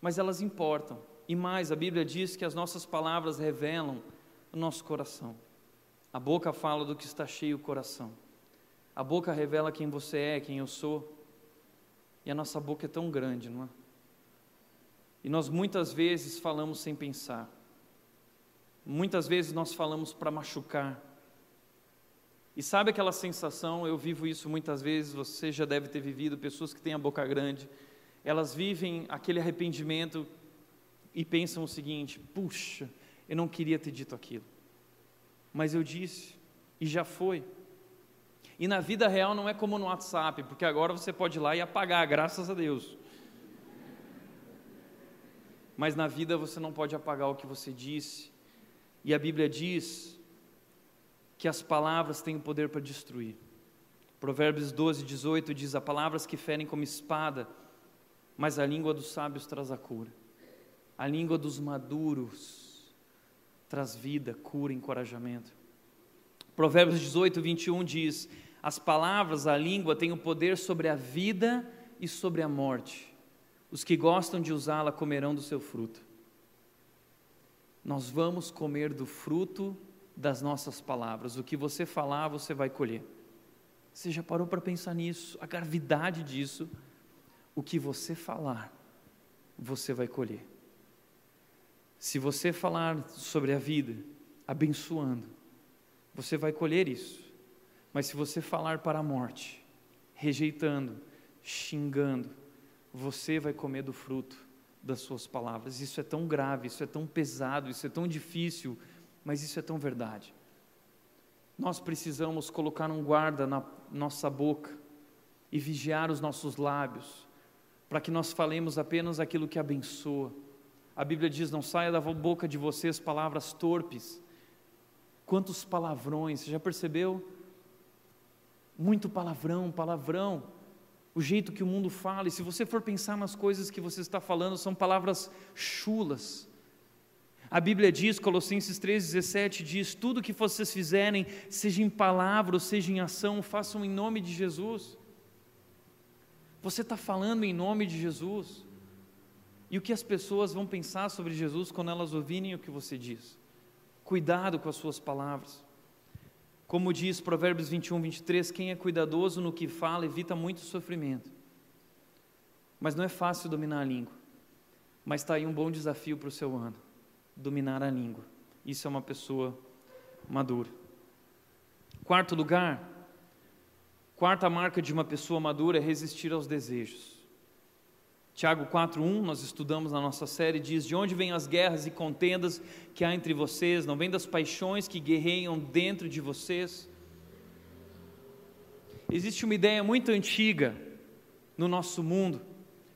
Mas elas importam. E mais, a Bíblia diz que as nossas palavras revelam o nosso coração. A boca fala do que está cheio o coração. A boca revela quem você é, quem eu sou. E a nossa boca é tão grande, não é? E nós muitas vezes falamos sem pensar. Muitas vezes nós falamos para machucar e sabe aquela sensação, eu vivo isso muitas vezes, você já deve ter vivido, pessoas que têm a boca grande, elas vivem aquele arrependimento e pensam o seguinte: puxa, eu não queria ter dito aquilo, mas eu disse, e já foi. E na vida real não é como no WhatsApp, porque agora você pode ir lá e apagar, graças a Deus. Mas na vida você não pode apagar o que você disse. E a Bíblia diz que as palavras têm o poder para destruir. Provérbios 12, 18 diz: Há palavras que ferem como espada, mas a língua dos sábios traz a cura. A língua dos maduros traz vida, cura, encorajamento. Provérbios 18, 21 diz: As palavras, a língua, têm o poder sobre a vida e sobre a morte. Os que gostam de usá-la comerão do seu fruto. Nós vamos comer do fruto das nossas palavras. O que você falar, você vai colher. Você já parou para pensar nisso? A gravidade disso? O que você falar, você vai colher. Se você falar sobre a vida, abençoando, você vai colher isso. Mas se você falar para a morte, rejeitando, xingando, você vai comer do fruto das suas palavras. Isso é tão grave, isso é tão pesado, isso é tão difícil, mas isso é tão verdade. Nós precisamos colocar um guarda na nossa boca e vigiar os nossos lábios, para que nós falemos apenas aquilo que abençoa. A Bíblia diz: Não saia da boca de vocês palavras torpes. Quantos palavrões, você já percebeu? Muito palavrão, palavrão. O jeito que o mundo fala, e se você for pensar nas coisas que você está falando, são palavras chulas. A Bíblia diz, Colossenses 3,17 diz: Tudo que vocês fizerem, seja em palavra ou seja em ação, façam em nome de Jesus. Você está falando em nome de Jesus. E o que as pessoas vão pensar sobre Jesus quando elas ouvirem o que você diz? Cuidado com as suas palavras. Como diz Provérbios 21, 23, quem é cuidadoso no que fala evita muito sofrimento. Mas não é fácil dominar a língua. Mas está aí um bom desafio para o seu ano: dominar a língua. Isso é uma pessoa madura. Quarto lugar, quarta marca de uma pessoa madura é resistir aos desejos. Tiago 4:1, nós estudamos na nossa série, diz: "De onde vêm as guerras e contendas que há entre vocês? Não vem das paixões que guerreiam dentro de vocês?" Existe uma ideia muito antiga no nosso mundo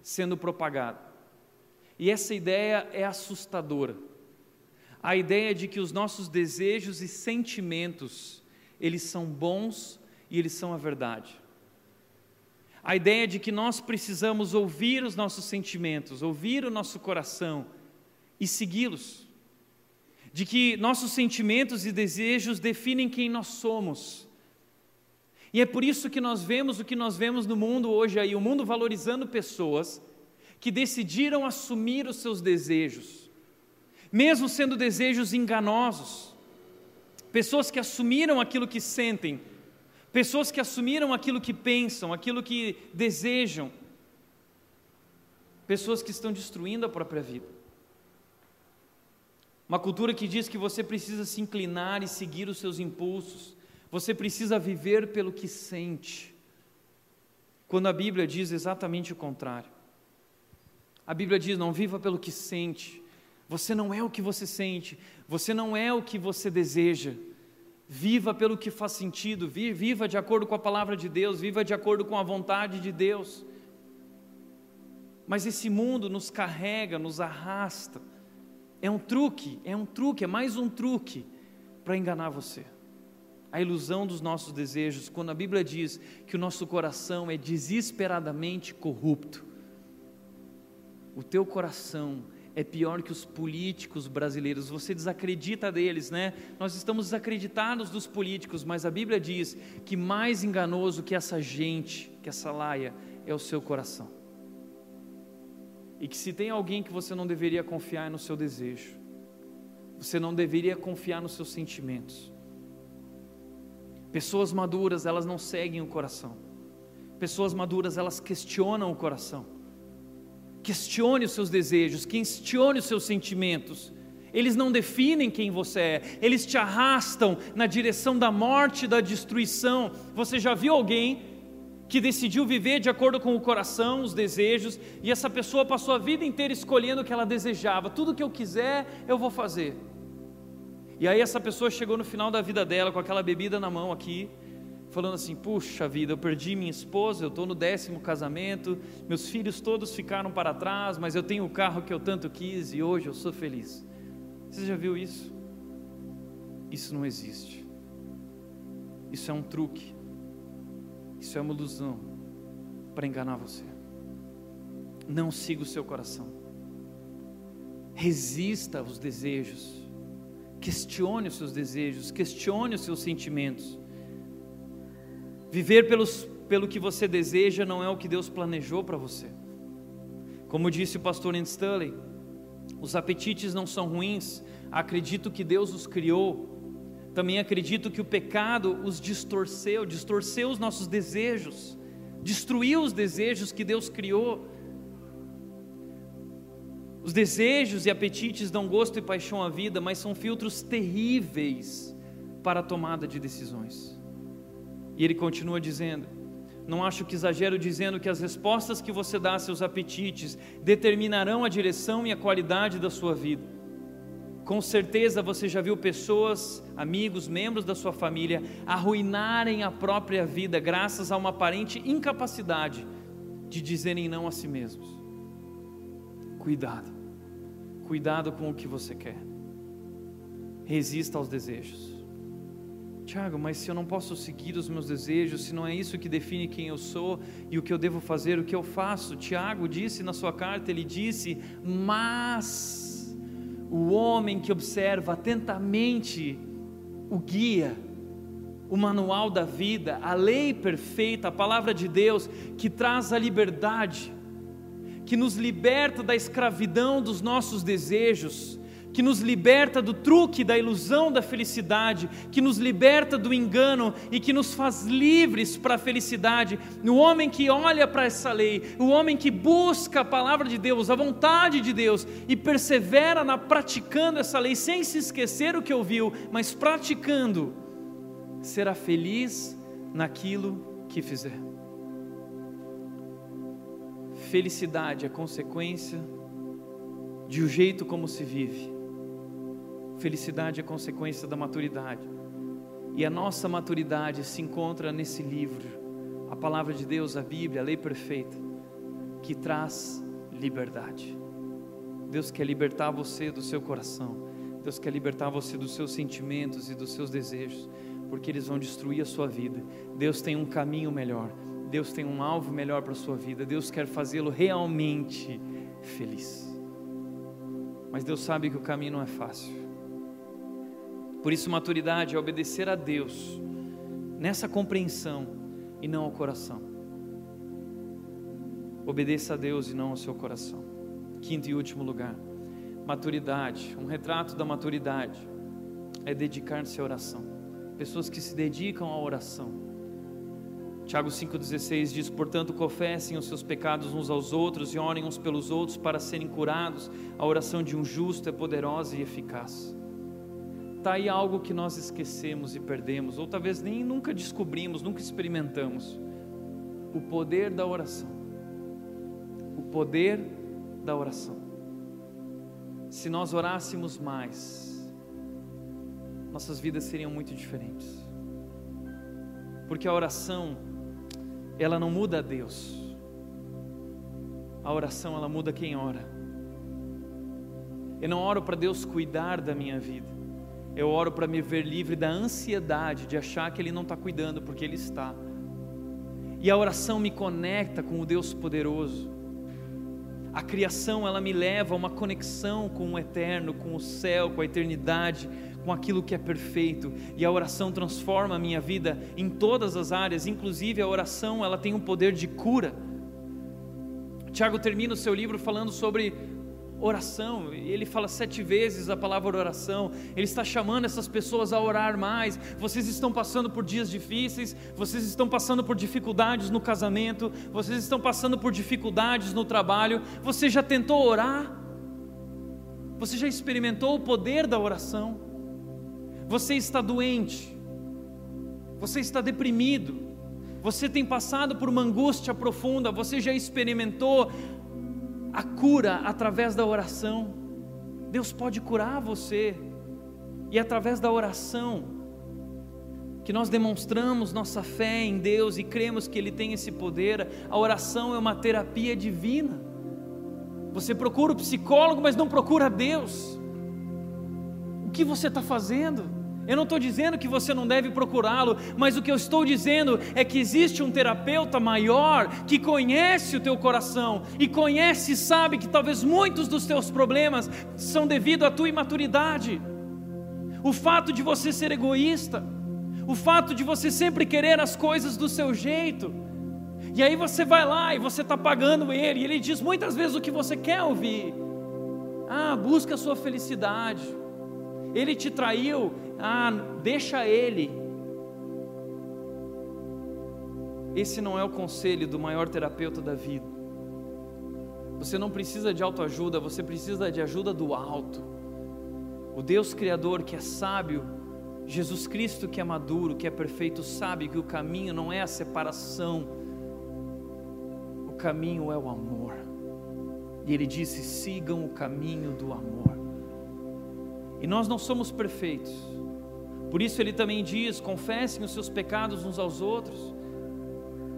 sendo propagada. E essa ideia é assustadora. A ideia de que os nossos desejos e sentimentos, eles são bons e eles são a verdade a ideia de que nós precisamos ouvir os nossos sentimentos, ouvir o nosso coração e segui-los. De que nossos sentimentos e desejos definem quem nós somos. E é por isso que nós vemos o que nós vemos no mundo hoje aí, o mundo valorizando pessoas que decidiram assumir os seus desejos, mesmo sendo desejos enganosos. Pessoas que assumiram aquilo que sentem, Pessoas que assumiram aquilo que pensam, aquilo que desejam. Pessoas que estão destruindo a própria vida. Uma cultura que diz que você precisa se inclinar e seguir os seus impulsos. Você precisa viver pelo que sente. Quando a Bíblia diz exatamente o contrário. A Bíblia diz: não viva pelo que sente. Você não é o que você sente. Você não é o que você deseja. Viva pelo que faz sentido, viva de acordo com a palavra de Deus, viva de acordo com a vontade de Deus. Mas esse mundo nos carrega, nos arrasta. É um truque, é um truque, é mais um truque para enganar você. A ilusão dos nossos desejos, quando a Bíblia diz que o nosso coração é desesperadamente corrupto. O teu coração é pior que os políticos brasileiros. Você desacredita deles, né? Nós estamos desacreditados dos políticos, mas a Bíblia diz que mais enganoso que essa gente, que essa laia, é o seu coração. E que se tem alguém que você não deveria confiar é no seu desejo. Você não deveria confiar nos seus sentimentos. Pessoas maduras, elas não seguem o coração. Pessoas maduras, elas questionam o coração. Questione os seus desejos, questione os seus sentimentos. Eles não definem quem você é, eles te arrastam na direção da morte, da destruição. Você já viu alguém que decidiu viver de acordo com o coração, os desejos, e essa pessoa passou a vida inteira escolhendo o que ela desejava, tudo que eu quiser, eu vou fazer. E aí essa pessoa chegou no final da vida dela com aquela bebida na mão aqui, falando assim: puxa vida, eu perdi minha esposa, eu estou no décimo casamento, meus filhos todos ficaram para trás, mas eu tenho o carro que eu tanto quis e hoje eu sou feliz. Você já viu isso? Isso não existe. Isso é um truque. Isso é uma ilusão para enganar você. Não siga o seu coração. Resista aos desejos. Questione os seus desejos, questione os seus sentimentos. Viver pelos pelo que você deseja não é o que Deus planejou para você. Como disse o pastor Andy Stanley, os apetites não são ruins, acredito que Deus os criou. Também acredito que o pecado os distorceu, distorceu os nossos desejos, destruiu os desejos que Deus criou. Os desejos e apetites dão gosto e paixão à vida, mas são filtros terríveis para a tomada de decisões. E ele continua dizendo: Não acho que exagero dizendo que as respostas que você dá a seus apetites determinarão a direção e a qualidade da sua vida. Com certeza você já viu pessoas, amigos, membros da sua família arruinarem a própria vida graças a uma aparente incapacidade de dizerem não a si mesmos. Cuidado. Cuidado com o que você quer. Resista aos desejos. Tiago, mas se eu não posso seguir os meus desejos, se não é isso que define quem eu sou e o que eu devo fazer, o que eu faço? Tiago disse na sua carta, ele disse: Mas o homem que observa atentamente o guia, o manual da vida, a lei perfeita, a palavra de Deus, que traz a liberdade, que nos liberta da escravidão dos nossos desejos, que nos liberta do truque, da ilusão da felicidade, que nos liberta do engano e que nos faz livres para a felicidade. O homem que olha para essa lei, o homem que busca a palavra de Deus, a vontade de Deus e persevera na praticando essa lei sem se esquecer o que ouviu, mas praticando, será feliz naquilo que fizer. Felicidade é consequência de o jeito como se vive. Felicidade é consequência da maturidade. E a nossa maturidade se encontra nesse livro, a palavra de Deus, a Bíblia, a lei perfeita, que traz liberdade. Deus quer libertar você do seu coração. Deus quer libertar você dos seus sentimentos e dos seus desejos, porque eles vão destruir a sua vida. Deus tem um caminho melhor. Deus tem um alvo melhor para a sua vida, Deus quer fazê-lo realmente feliz. Mas Deus sabe que o caminho não é fácil. Por isso, maturidade é obedecer a Deus nessa compreensão e não ao coração. Obedeça a Deus e não ao seu coração. Quinto e último lugar, maturidade, um retrato da maturidade é dedicar-se à oração. Pessoas que se dedicam à oração Tiago 5,16 diz: Portanto, confessem os seus pecados uns aos outros e orem uns pelos outros para serem curados. A oração de um justo é poderosa e eficaz. Está aí algo que nós esquecemos e perdemos, ou talvez nem nunca descobrimos, nunca experimentamos: o poder da oração. O poder da oração. Se nós orássemos mais, nossas vidas seriam muito diferentes. Porque a oração ela não muda a Deus. A oração ela muda quem ora. Eu não oro para Deus cuidar da minha vida. Eu oro para me ver livre da ansiedade de achar que Ele não está cuidando, porque Ele está. E a oração me conecta com o Deus poderoso. A criação ela me leva a uma conexão com o eterno, com o céu, com a eternidade com aquilo que é perfeito, e a oração transforma a minha vida em todas as áreas, inclusive a oração, ela tem um poder de cura. Tiago termina o seu livro falando sobre oração, ele fala sete vezes a palavra oração, ele está chamando essas pessoas a orar mais. Vocês estão passando por dias difíceis, vocês estão passando por dificuldades no casamento, vocês estão passando por dificuldades no trabalho. Você já tentou orar? Você já experimentou o poder da oração? Você está doente, você está deprimido, você tem passado por uma angústia profunda, você já experimentou a cura através da oração. Deus pode curar você, e através da oração, que nós demonstramos nossa fé em Deus e cremos que Ele tem esse poder, a oração é uma terapia divina. Você procura o psicólogo, mas não procura Deus. O que você está fazendo? Eu não estou dizendo que você não deve procurá-lo, mas o que eu estou dizendo é que existe um terapeuta maior que conhece o teu coração e conhece e sabe que talvez muitos dos teus problemas são devido à tua imaturidade. O fato de você ser egoísta, o fato de você sempre querer as coisas do seu jeito, E aí você vai lá e você está pagando ele, e ele diz muitas vezes o que você quer ouvir. Ah, busca a sua felicidade. Ele te traiu, ah, deixa ele. Esse não é o conselho do maior terapeuta da vida. Você não precisa de autoajuda, você precisa de ajuda do alto. O Deus Criador que é sábio, Jesus Cristo que é maduro, que é perfeito, sabe que o caminho não é a separação, o caminho é o amor. E ele disse: sigam o caminho do amor. E nós não somos perfeitos, por isso ele também diz: confessem os seus pecados uns aos outros.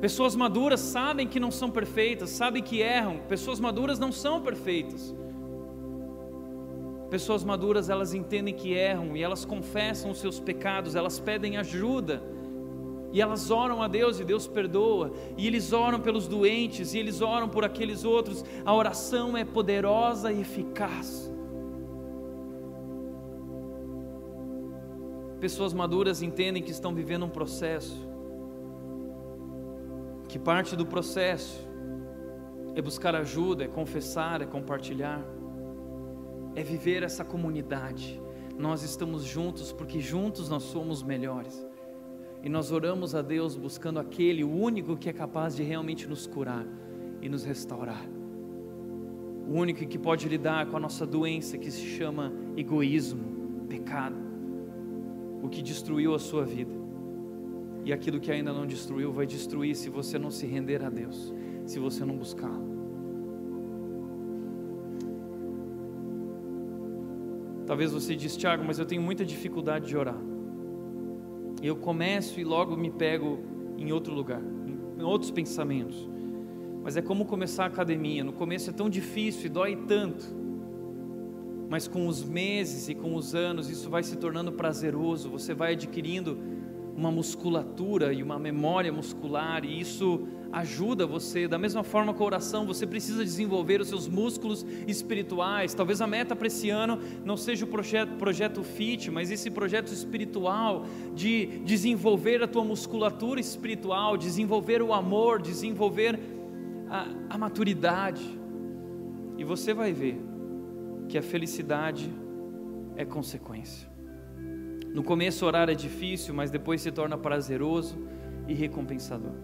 Pessoas maduras sabem que não são perfeitas, sabem que erram. Pessoas maduras não são perfeitas. Pessoas maduras, elas entendem que erram e elas confessam os seus pecados, elas pedem ajuda. E elas oram a Deus e Deus perdoa. E eles oram pelos doentes e eles oram por aqueles outros. A oração é poderosa e eficaz. Pessoas maduras entendem que estão vivendo um processo que parte do processo é buscar ajuda, é confessar, é compartilhar, é viver essa comunidade. Nós estamos juntos porque juntos nós somos melhores. E nós oramos a Deus buscando aquele, único que é capaz de realmente nos curar e nos restaurar. O único que pode lidar com a nossa doença que se chama egoísmo, pecado, o que destruiu a sua vida. E aquilo que ainda não destruiu vai destruir se você não se render a Deus, se você não buscá-lo. Talvez você diz, Tiago, mas eu tenho muita dificuldade de orar. Eu começo e logo me pego em outro lugar, em outros pensamentos. Mas é como começar a academia. No começo é tão difícil e dói tanto. Mas com os meses e com os anos, isso vai se tornando prazeroso. Você vai adquirindo uma musculatura e uma memória muscular, e isso ajuda você. Da mesma forma com a oração, você precisa desenvolver os seus músculos espirituais. Talvez a meta para esse ano não seja o projeto, projeto FIT, mas esse projeto espiritual de desenvolver a tua musculatura espiritual, desenvolver o amor, desenvolver a, a maturidade. E você vai ver que a felicidade é consequência. No começo orar é difícil, mas depois se torna prazeroso e recompensador.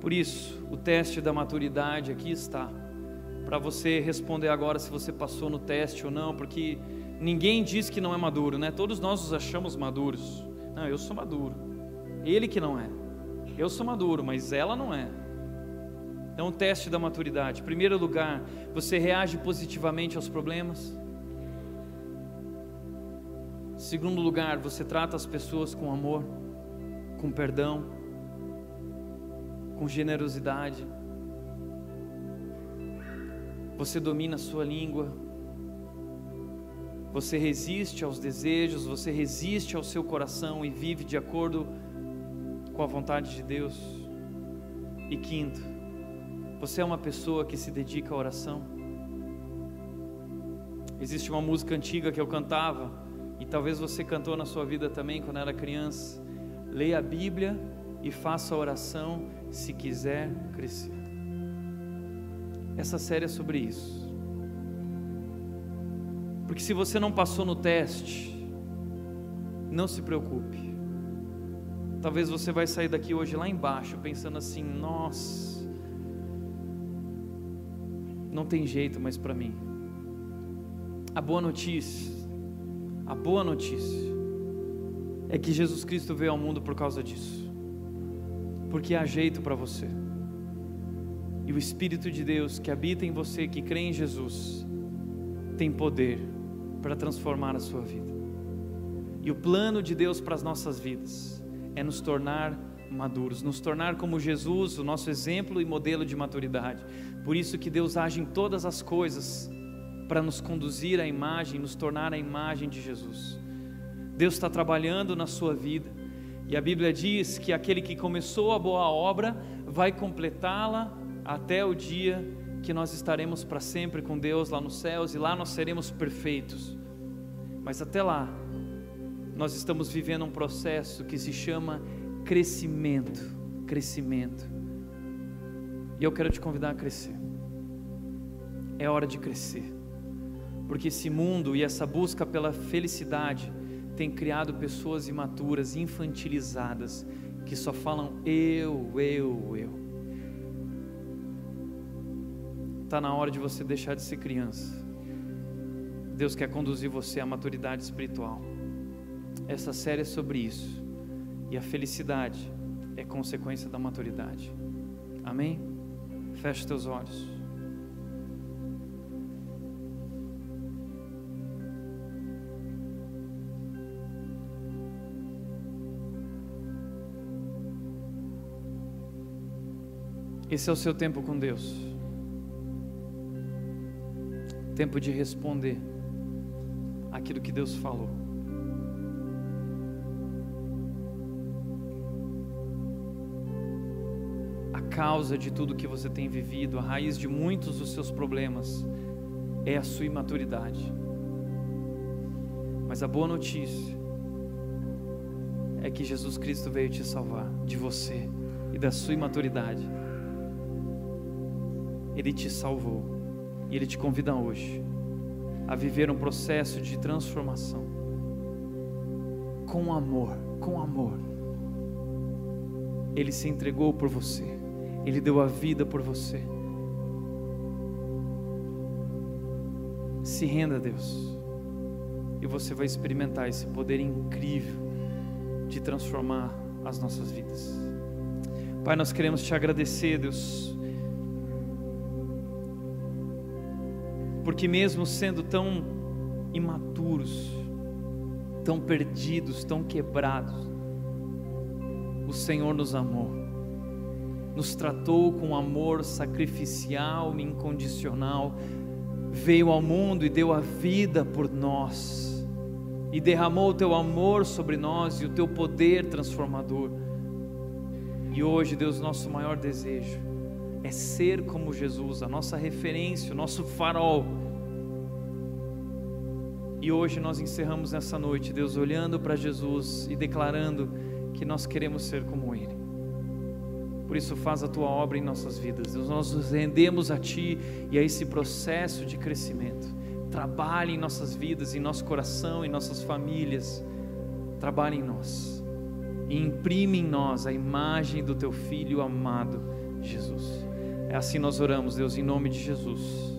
Por isso, o teste da maturidade aqui está. Para você responder agora se você passou no teste ou não, porque ninguém diz que não é maduro, né? Todos nós nos achamos maduros. Não, eu sou maduro. Ele que não é. Eu sou maduro, mas ela não é. Então, o teste da maturidade. Em primeiro lugar, você reage positivamente aos problemas? Segundo lugar, você trata as pessoas com amor, com perdão, com generosidade. Você domina a sua língua. Você resiste aos desejos, você resiste ao seu coração e vive de acordo com a vontade de Deus. E quinto, você é uma pessoa que se dedica à oração. Existe uma música antiga que eu cantava, e talvez você cantou na sua vida também quando era criança. Leia a Bíblia e faça a oração se quiser crescer. Essa série é sobre isso. Porque se você não passou no teste, não se preocupe. Talvez você vai sair daqui hoje lá embaixo pensando assim: nossa, não tem jeito mais para mim. A boa notícia a boa notícia é que Jesus Cristo veio ao mundo por causa disso, porque há jeito para você, e o Espírito de Deus que habita em você, que crê em Jesus, tem poder para transformar a sua vida. E o plano de Deus para as nossas vidas é nos tornar maduros, nos tornar como Jesus, o nosso exemplo e modelo de maturidade. Por isso que Deus age em todas as coisas para nos conduzir à imagem, nos tornar a imagem de Jesus. Deus está trabalhando na sua vida, e a Bíblia diz que aquele que começou a boa obra vai completá-la até o dia que nós estaremos para sempre com Deus lá nos céus e lá nós seremos perfeitos. Mas até lá, nós estamos vivendo um processo que se chama crescimento, crescimento. E eu quero te convidar a crescer. É hora de crescer. Porque esse mundo e essa busca pela felicidade tem criado pessoas imaturas, infantilizadas, que só falam eu, eu, eu. Está na hora de você deixar de ser criança. Deus quer conduzir você à maturidade espiritual. Essa série é sobre isso. E a felicidade é consequência da maturidade. Amém? Feche teus olhos. Esse é o seu tempo com Deus. Tempo de responder aquilo que Deus falou. Causa de tudo que você tem vivido, a raiz de muitos dos seus problemas, é a sua imaturidade. Mas a boa notícia é que Jesus Cristo veio te salvar de você e da sua imaturidade. Ele te salvou e Ele te convida hoje a viver um processo de transformação com amor, com amor. Ele se entregou por você, Ele deu a vida por você. Se renda a Deus, e você vai experimentar esse poder incrível de transformar as nossas vidas. Pai, nós queremos te agradecer, Deus porque mesmo sendo tão imaturos, tão perdidos, tão quebrados, o Senhor nos amou, nos tratou com amor sacrificial e incondicional, veio ao mundo e deu a vida por nós, e derramou o teu amor sobre nós e o teu poder transformador. E hoje, Deus, nosso maior desejo é ser como Jesus, a nossa referência, o nosso farol. E hoje nós encerramos essa noite, Deus, olhando para Jesus e declarando que nós queremos ser como Ele. Por isso, faz a tua obra em nossas vidas. Deus, nós nos rendemos a Ti e a esse processo de crescimento. Trabalhe em nossas vidas, em nosso coração, em nossas famílias. Trabalhe em nós. E imprime em nós a imagem do Teu Filho amado, Jesus. É assim nós oramos, Deus, em nome de Jesus.